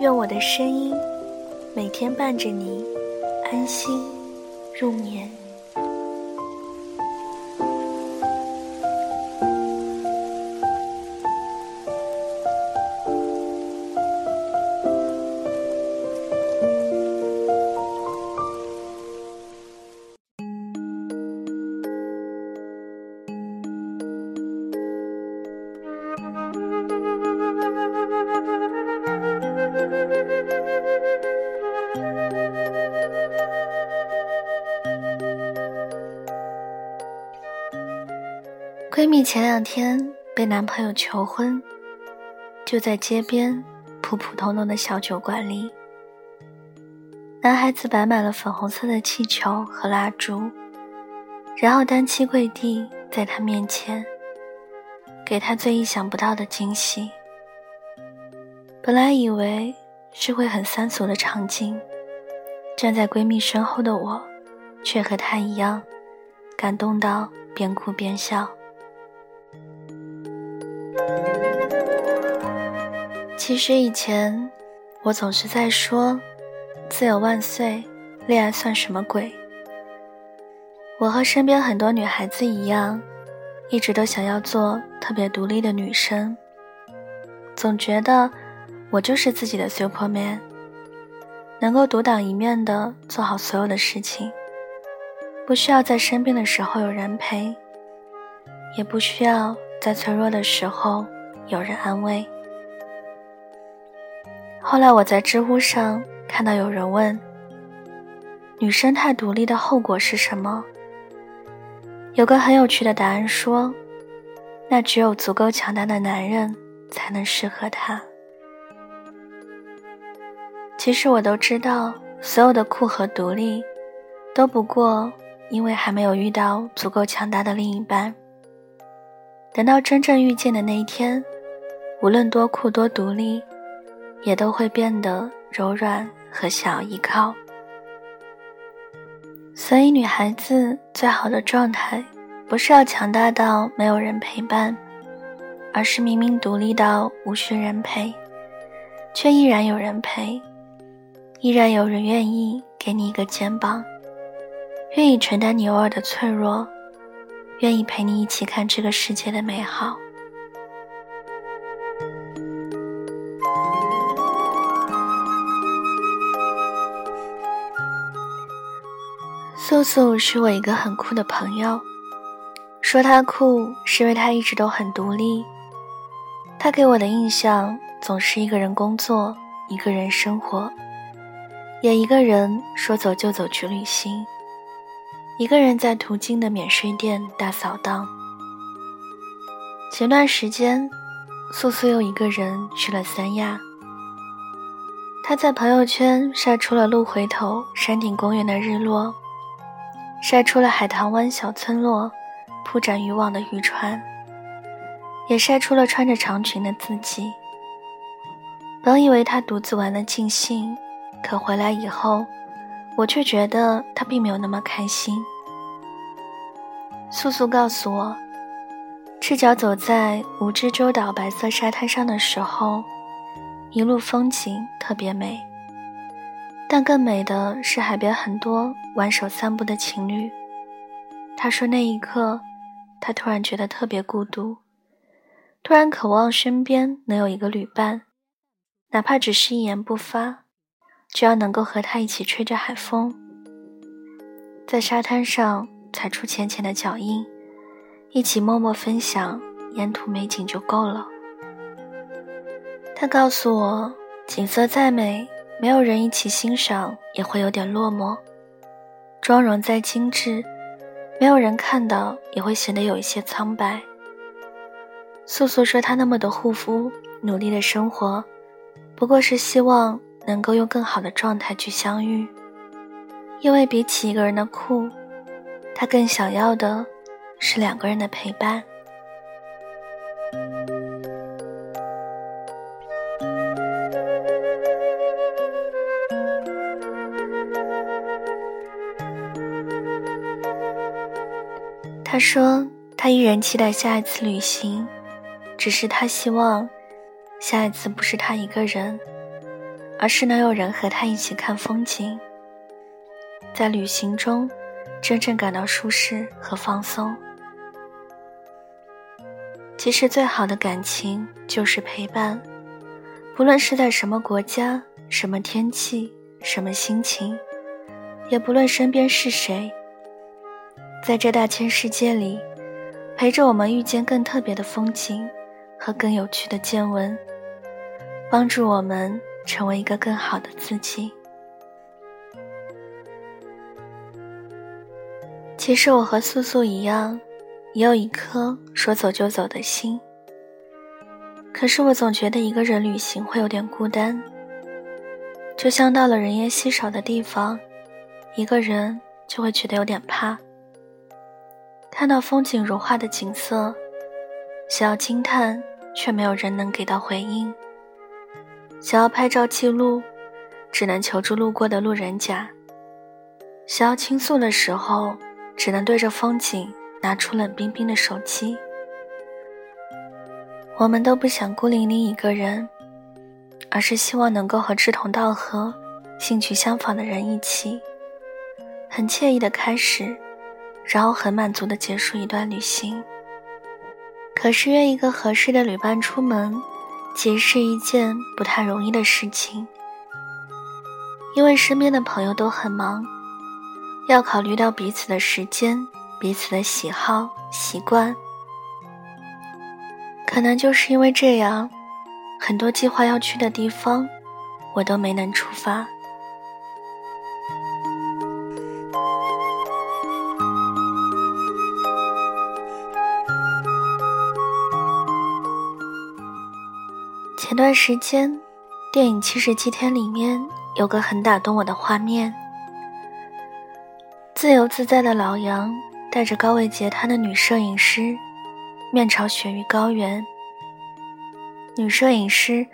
愿我的声音每天伴着你安心入眠。闺蜜前两天被男朋友求婚，就在街边普普通通的小酒馆里，男孩子摆满了粉红色的气球和蜡烛，然后单膝跪地在她面前，给她最意想不到的惊喜。本来以为是会很三俗的场景，站在闺蜜身后的我，却和她一样，感动到边哭边笑。其实以前，我总是在说“自由万岁”，恋爱算什么鬼？我和身边很多女孩子一样，一直都想要做特别独立的女生，总觉得我就是自己的 Superman，能够独当一面的做好所有的事情，不需要在生病的时候有人陪，也不需要在脆弱的时候有人安慰。后来我在知乎上看到有人问：“女生太独立的后果是什么？”有个很有趣的答案说：“那只有足够强大的男人才能适合她。”其实我都知道，所有的酷和独立，都不过因为还没有遇到足够强大的另一半。等到真正遇见的那一天，无论多酷多独立。也都会变得柔软和想依靠，所以女孩子最好的状态，不是要强大到没有人陪伴，而是明明独立到无需人陪，却依然有人陪，依然有人愿意给你一个肩膀，愿意承担你偶尔的脆弱，愿意陪你一起看这个世界的美好。素素是我一个很酷的朋友，说她酷是因为她一直都很独立。她给我的印象总是一个人工作，一个人生活，也一个人说走就走去旅行，一个人在途经的免税店大扫荡。前段时间，素素又一个人去了三亚。她在朋友圈晒出了鹿回头山顶公园的日落。晒出了海棠湾小村落铺展渔网的渔船，也晒出了穿着长裙的自己。本以为他独自玩的尽兴，可回来以后，我却觉得他并没有那么开心。素素告诉我，赤脚走在蜈支洲岛白色沙滩上的时候，一路风景特别美。但更美的是海边很多挽手散步的情侣。他说那一刻，他突然觉得特别孤独，突然渴望身边能有一个旅伴，哪怕只是一言不发，只要能够和他一起吹着海风，在沙滩上踩出浅浅的脚印，一起默默分享沿途美景就够了。他告诉我，景色再美。没有人一起欣赏，也会有点落寞；妆容再精致，没有人看到，也会显得有一些苍白。素素说：“她那么的护肤，努力的生活，不过是希望能够用更好的状态去相遇。因为比起一个人的酷，他更想要的是两个人的陪伴。他说，他依然期待下一次旅行，只是他希望下一次不是他一个人，而是能有人和他一起看风景，在旅行中真正感到舒适和放松。其实，最好的感情就是陪伴，不论是在什么国家、什么天气、什么心情，也不论身边是谁。在这大千世界里，陪着我们遇见更特别的风景和更有趣的见闻，帮助我们成为一个更好的自己。其实我和素素一样，也有一颗说走就走的心。可是我总觉得一个人旅行会有点孤单，就像到了人烟稀少的地方，一个人就会觉得有点怕。看到风景如画的景色，想要惊叹，却没有人能给到回应；想要拍照记录，只能求助路过的路人甲；想要倾诉的时候，只能对着风景拿出冷冰冰的手机。我们都不想孤零零一个人，而是希望能够和志同道合、兴趣相仿的人一起，很惬意的开始。然后很满足的结束一段旅行。可是约一个合适的旅伴出门，其实是一件不太容易的事情，因为身边的朋友都很忙，要考虑到彼此的时间、彼此的喜好、习惯。可能就是因为这样，很多计划要去的地方，我都没能出发。前段时间，电影《七十七天》里面有个很打动我的画面：自由自在的老杨带着高位截瘫的女摄影师，面朝雪域高原。女摄影师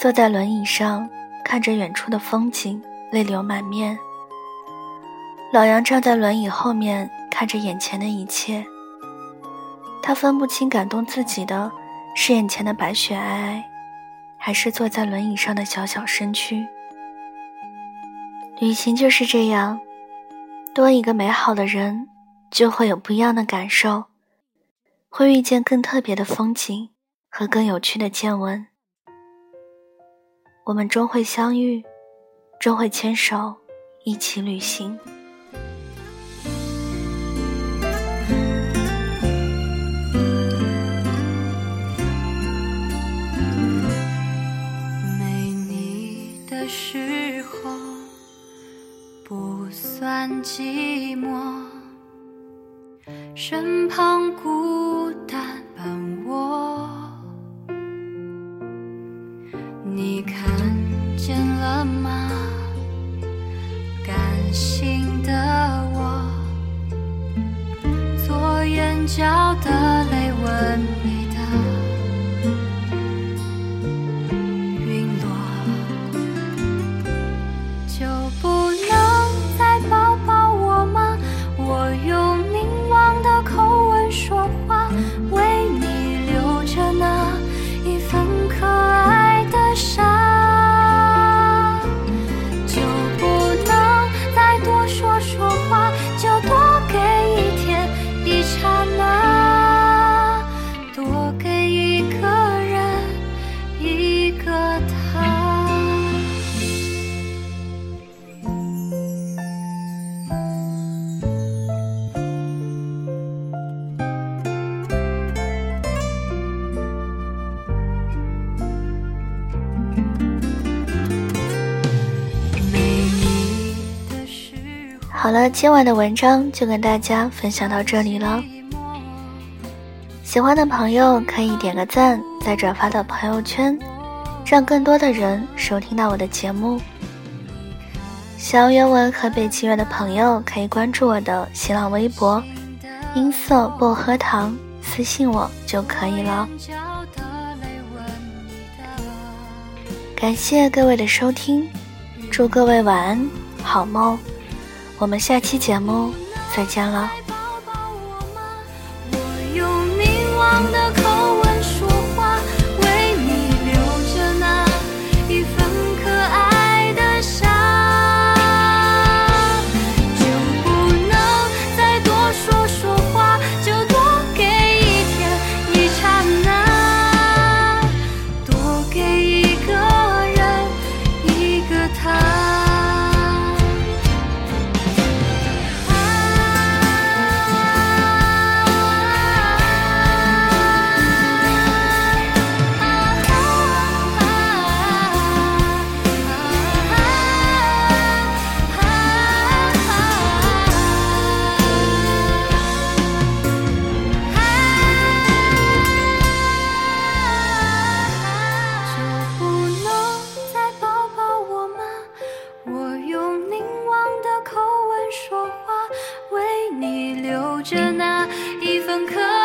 坐在轮椅上，看着远处的风景，泪流满面。老杨站在轮椅后面，看着眼前的一切。他分不清感动自己的是眼前的白雪皑皑。还是坐在轮椅上的小小身躯。旅行就是这样，多一个美好的人，就会有不一样的感受，会遇见更特别的风景和更有趣的见闻。我们终会相遇，终会牵手一起旅行。的时候不算寂寞，身旁孤单伴我。今晚的文章就跟大家分享到这里了。喜欢的朋友可以点个赞，再转发到朋友圈，让更多的人收听到我的节目。想要原文和背景乐的朋友，可以关注我的新浪微博“音色薄荷糖”，私信我就可以了。感谢各位的收听，祝各位晚安，好梦。我们下期节目再见了。很可。